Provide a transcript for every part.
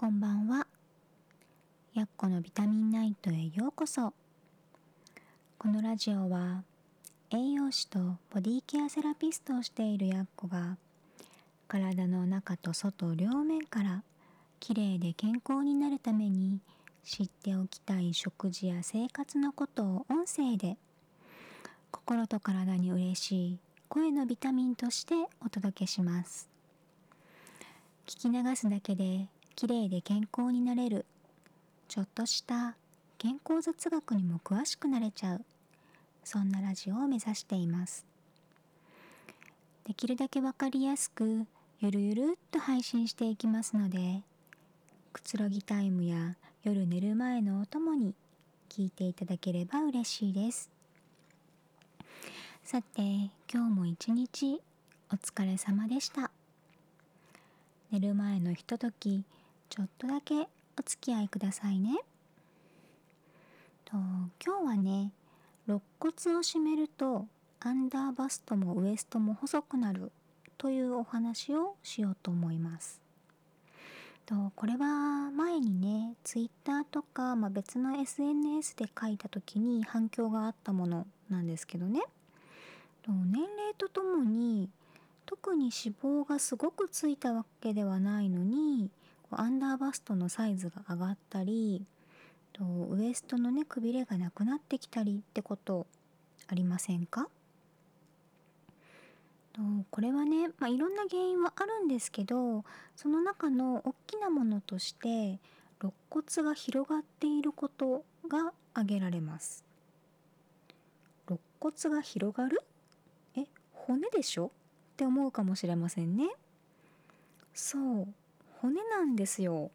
こんばんは。やっこのビタミンナイトへようこそ。このラジオは栄養士とボディケアセラピストをしているやっこが体の中と外両面からきれいで健康になるために知っておきたい食事や生活のことを音声で心と体に嬉しい声のビタミンとしてお届けします。聞き流すだけで綺麗で健康になれる。ちょっとした健康雑学にも詳しくなれちゃう。そんなラジオを目指しています。できるだけわかりやすくゆるゆるっと配信していきますのでくつろぎタイムや夜寝る前のお供に聞いていただければ嬉しいです。さて今日も一日お疲れ様でした。寝る前のひとときちょっとだけお付き合いくださいね。と今日はね肋骨を締めるとアンダーバストもウエストも細くなるというお話をしようと思います。とこれは前にね Twitter とか、まあ、別の SNS で書いた時に反響があったものなんですけどね。と年齢とともに特に脂肪がすごくついたわけではないのにアンダーバストのサイズが上がったりとウエストのねくびれがなくなってきたりってことありませんか？とこれはね、まあ、いろんな原因はあるんですけどその中の大きなものとして肋骨が広がっていることが挙げられます。肋骨が広がる？え骨でしょ？って思うかもしれませんね。そう。骨なんですよ。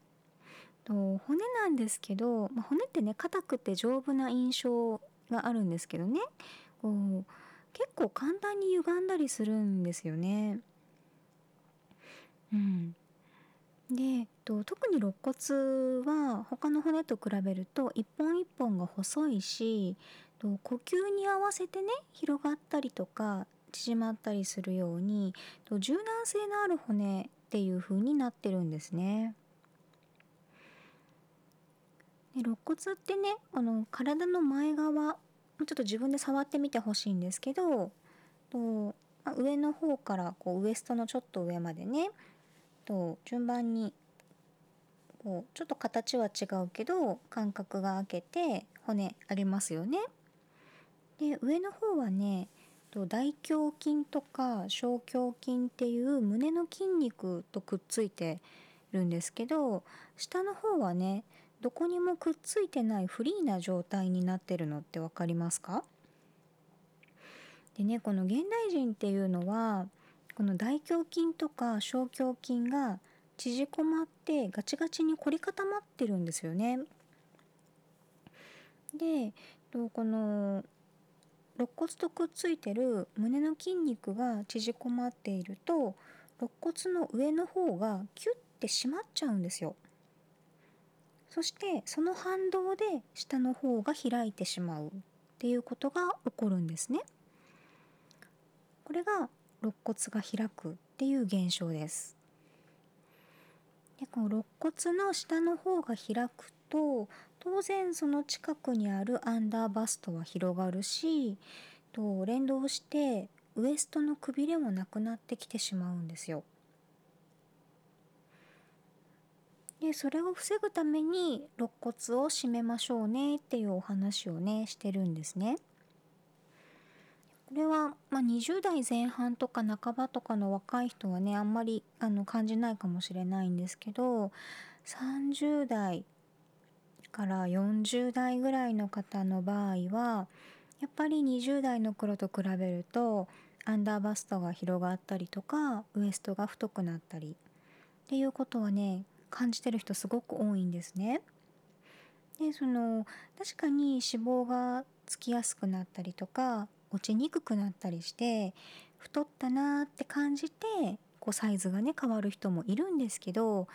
と骨なんですけど、まあ、骨ってね硬くて丈夫な印象があるんですけどね。こう結構簡単に歪んだりするんですよね。うん、でと特に肋骨は他の骨と比べると一本一本が細いしと呼吸に合わせてね広がったりとか縮まったりするようにと柔軟性のある骨っていう風になってるんですね。で肋骨ってねこの体の前側ちょっと自分で触ってみてほしいんですけどと上の方からこうウエストのちょっと上までねと順番にこうちょっと形は違うけど間隔が空けて骨ありますよね。で上の方はねと大胸筋とか小胸筋っていう胸の筋肉とくっついてるんですけど下の方はねどこにもくっついてないフリーな状態になってるのって分かりますか？でねこの現代人っていうのはこの大胸筋とか小胸筋が縮こまってガチガチに凝り固まってるんですよね。でこの肋骨とくっついてる胸の筋肉が縮こまっていると肋骨の上の方がキュッて締まっちゃうんですよ。そしてその反動で下の方が開いてしまうっていうことが起こるんですね。これが肋骨が開くっていう現象です。でこの肋骨の下の方が開くと当然その近くにあるアンダーバストは広がるしと連動してウエストのくびれもなくなってきてしまうんですよ。でそれを防ぐために肋骨を締めましょうねっていうお話をねしてるんですね。これは、まあ、20代前半とか半ばとかの若い人はねあんまりあの感じないかもしれないんですけど30代から40代ぐらいの方の場合はやっぱり20代の頃と比べるとアンダーバストが広がったりとかウエストが太くなったりっていうことはね感じてる人すごく多いんですね。でその確かに脂肪がつきやすくなったりとか落ちにくくなったりして太ったなーって感じてこうサイズがね変わる人もいるんですけど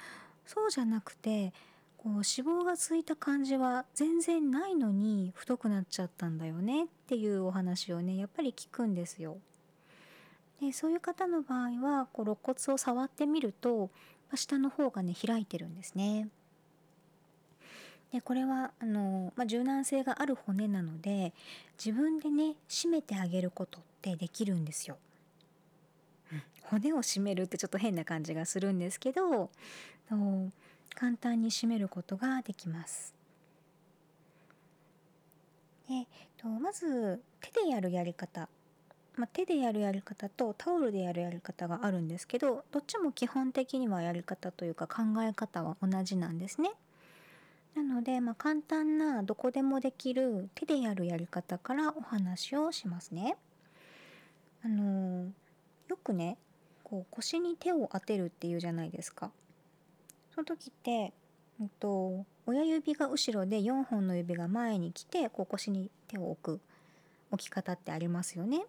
そうじゃなくてこう脂肪がついた感じは全然ないのに太くなっちゃったんだよねっていうお話をねやっぱり聞くんですよ。でそういう方の場合はこう肋骨を触ってみると下の方がね開いてるんですね。でこれはあの、まあ、柔軟性がある骨なので自分でね締めてあげることってできるんですよ。骨を締めるってちょっと変な感じがするんですけど簡単に締めることができます。でとまず手でやるやり方、まあ、手でやるやり方とタオルでやるやり方があるんですけどどっちも基本的にはやり方というか考え方は同じなんですね。なので、まあ、簡単などこでもできる手でやるやり方からお話をしますね。あのー、よくねこう腰に手を当てるっていうじゃないですか。その時って、うんと、親指が後ろで4本の指が前に来てこう腰に手を置く置き方ってありますよね。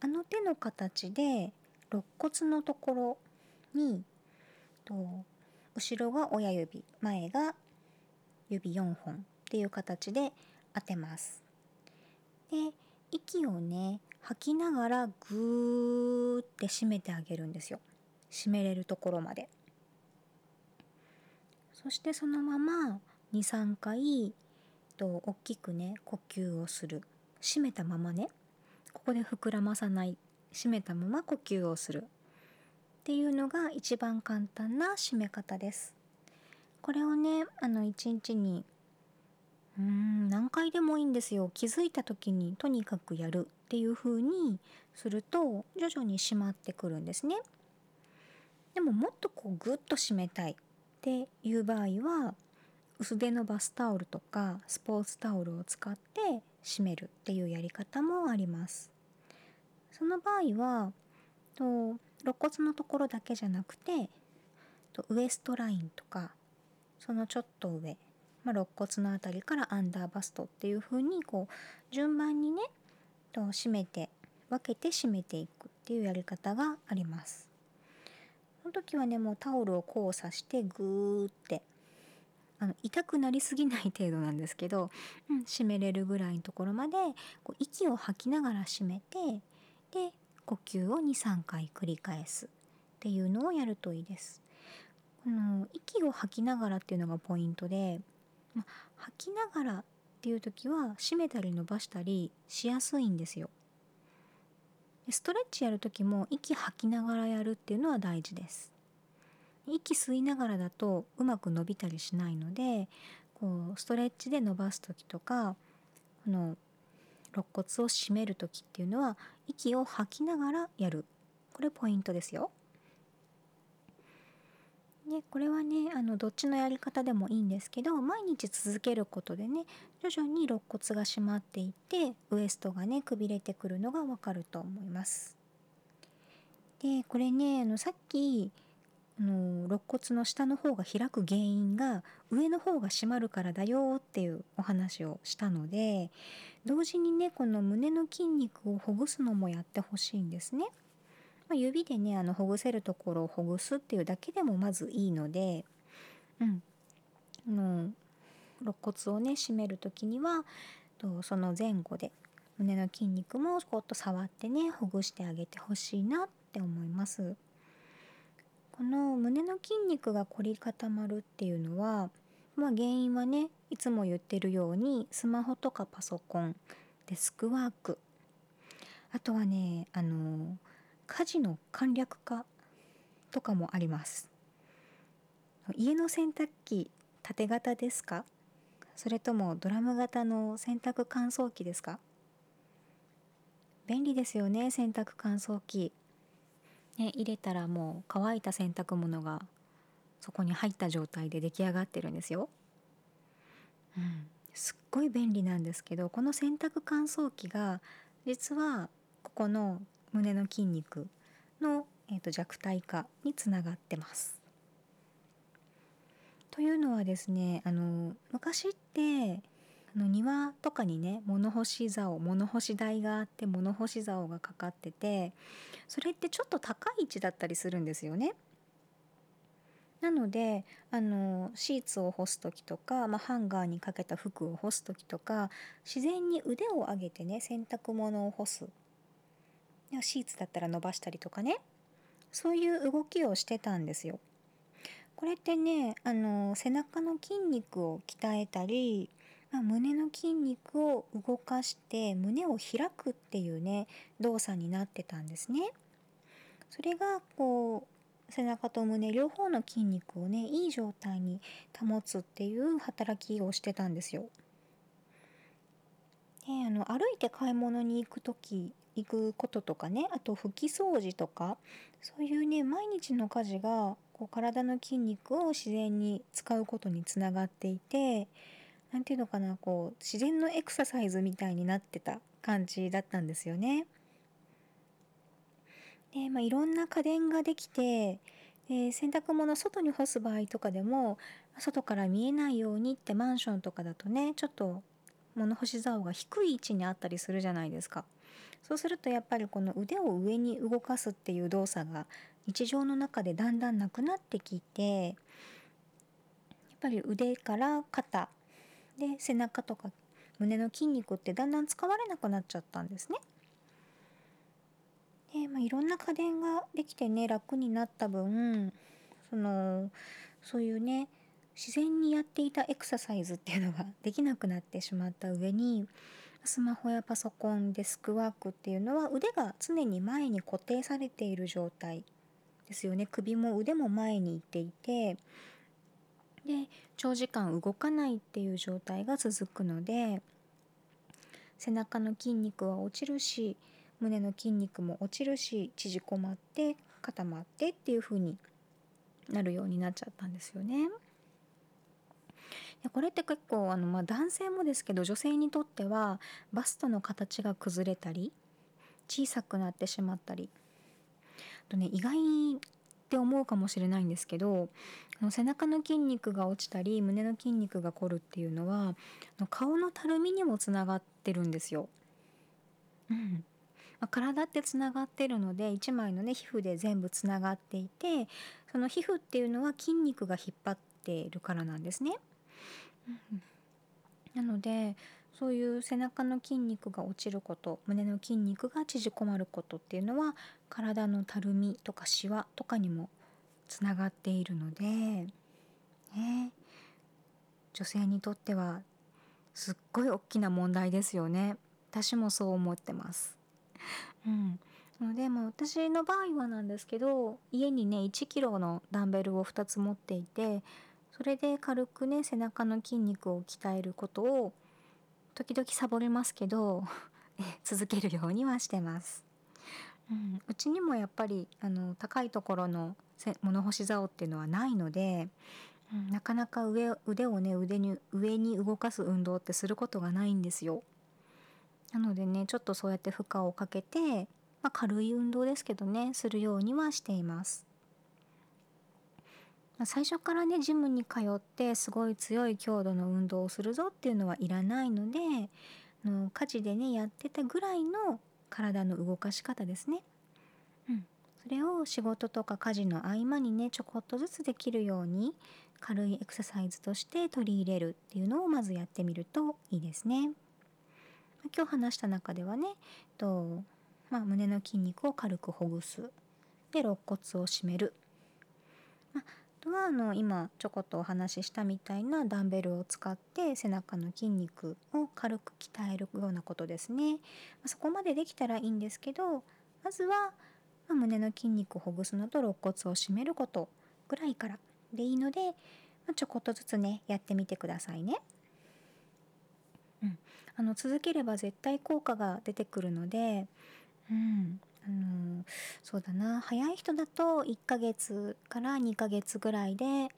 あの手の形で肋骨のところにと後ろが親指前が指4本っていう形で当てます。で息をね吐きながらグーって締めてあげるんですよ。締めれるところまで。そしてそのまま23回と大きくね呼吸をする。締めたままね。ここで膨らまさない。締めたまま呼吸をする。っていうのが一番簡単な締め方です。これをねあの一日にうーん何回でもいいんですよ。気づいた時にとにかくやる。っていう風にすると徐々に締まってくるんですね。でももっとこうグッと締めたい。っていう場合は薄手のバスタオルとかスポーツタオルを使って締めるっていうやり方もあります。その場合はと肋骨のところだけじゃなくてとウエストラインとかそのちょっと上、まあ、肋骨の辺りからアンダーバストっていう風にこう順番にねと締めて分けて締めていくっていうやり方があります。その時はねもうタオルを交差してグーってあの痛くなりすぎない程度なんですけど、うん、締めれるぐらいのところまでこう息を吐きながら締めてで呼吸を23回繰り返すっていうのをやるといいです。この息を吐きながらっていうのがポイントで、ま、吐きながらっていう時は締めたり伸ばしたりしやすいんですよ。ストレッチやる時も息吐きながらやるっていうのは大事です。息吸いながらだとうまく伸びたりしないのでこうストレッチで伸ばす時とかこの肋骨を締める時っていうのは息を吐きながらやるこれポイントですよ。でこれはねあのどっちのやり方でもいいんですけど毎日続けることでね徐々に肋骨が締まっていってウエストがねくびれてくるのがわかると思います。でこれねあのさっきあの肋骨の下の方が開く原因が上の方が締まるからだよっていうお話をしたので同時にねこの胸の筋肉をほぐすのもやってほしいんですね。まあ、指でねあのほぐせるところをほぐすっていうだけでもまずいいので、うん、の肋骨をね締める時にはとその前後で胸の筋肉もこっと触ってねほぐしてあげてほしいなって思います。この胸の筋肉が凝り固まるっていうのは、まあ、原因はねいつも言ってるようにスマホとかパソコンデスクワークあとはねあの家事の簡略化とかもあります。家の洗濯機縦型ですか？それともドラム型の洗濯乾燥機ですか？便利ですよね洗濯乾燥機。ね、入れたらもう乾いた洗濯物がそこに入った状態で出来上がってるんですよ。うん、すっごい便利なんですけどこの洗濯乾燥機が実はここの胸の筋肉の、えーと、弱体化につながってます。というのはですねあの昔ってあの庭とかにね物干し竿物干し台があって物干し竿がかかっててそれってちょっと高い位置だったりするんですよね。なのであのシーツを干す時とか、まあ、ハンガーにかけた服を干す時とか自然に腕を上げてね洗濯物を干すシーツだったら伸ばしたりとかねそういう動きをしてたんですよ。これってねあの背中の筋肉を鍛えたり、まあ、胸の筋肉を動かして胸を開くっていうね動作になってたんですね。それがこう背中と胸両方の筋肉をねいい状態に保つっていう働きをしてたんですよ。であの歩いて買い物に行く時行くこととかねあと拭き掃除とかそういうね毎日の家事がこう体の筋肉を自然に使うことにつながっていて何て言うのかなこう自然のエクササイズみたいになってた感じだったんですよね。で、まあ、いろんな家電ができてで洗濯物外に干す場合とかでも外から見えないようにってマンションとかだとねちょっと物干し竿が低い位置にあったりするじゃないですか。そうするとやっぱりこの腕を上に動かすっていう動作が日常の中でだんだんなくなってきてやっぱり腕から肩で背中とか胸の筋肉ってだんだん使われなくなっちゃったんですね。で、まあ、いろんな家電ができてね楽になった分そのそういうね自然にやっていたエクササイズっていうのができなくなってしまった上にスマホやパソコンデスクワークっていうのは腕が常に前に固定されている状態ですよね首も腕も前にいっていてで長時間動かないっていう状態が続くので背中の筋肉は落ちるし胸の筋肉も落ちるし縮こまって固まってっていう風になるようになっちゃったんですよね。でこれって結構あの、まあ、男性もですけど女性にとってはバストの形が崩れたり小さくなってしまったりとね意外って思うかもしれないんですけど背中の筋肉が落ちたり胸の筋肉が凝るっていうのは顔のたるみにもつながってるんですよ。うん、体ってつながってるので1枚のね皮膚で全部つながっていてその皮膚っていうのは筋肉が引っ張っているからなんですね。なのでそういう背中の筋肉が落ちること胸の筋肉が縮こまることっていうのは体のたるみとかしわとかにもつながっているので、ね、女性にとってはすっごい大きな問題ですよね私もそう思ってます。うん、ので、まあ、私の場合はなんですけど家にね1 k g のダンベルを2つ持っていてそれで軽くね背中の筋肉を鍛えることを時々サボりますけど 続けるようにはしてます。うん、うちにもやっぱりあの高いところの物干し竿っていうのはないので、うん、なかなか上腕をね腕に上に動かす運動ってすることがないんですよ。なのでねちょっとそうやって負荷をかけて、まあ、軽い運動ですけどねするようにはしています。最初からねジムに通ってすごい強い強度の運動をするぞっていうのはいらないのでの家事でねやってたぐらいの体の動かし方ですね。うん、それを仕事とか家事の合間にねちょこっとずつできるように軽いエクササイズとして取り入れるっていうのをまずやってみるといいですね。今日話した中ではねと、まあ、胸の筋肉を軽くほぐすで肋骨を締める、まあ、とはあの今ちょこっとお話ししたみたいなダンベルを使って背中の筋肉を軽く鍛えるようなことですね。そこまでできたらいいんですけどまずは、ま胸の筋肉をほぐすのと肋骨を締めることぐらいからでいいので、まちょこっとずつねやってみてくださいね。うん、あの続ければ絶対効果が出てくるので、うん、あのそうだな。早い人だと1ヶ月から2ヶ月ぐらいで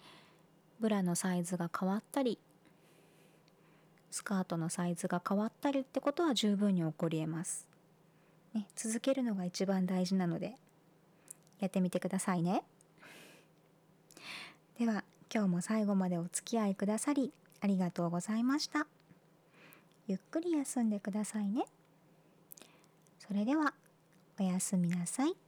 ブラのサイズが変わったりスカートのサイズが変わったりってことは十分に起こりえます、ね、続けるのが一番大事なのでやってみてくださいね。では今日も最後までお付き合いくださりありがとうございました。ゆっくり休んでくださいね。それではおやすみなさい。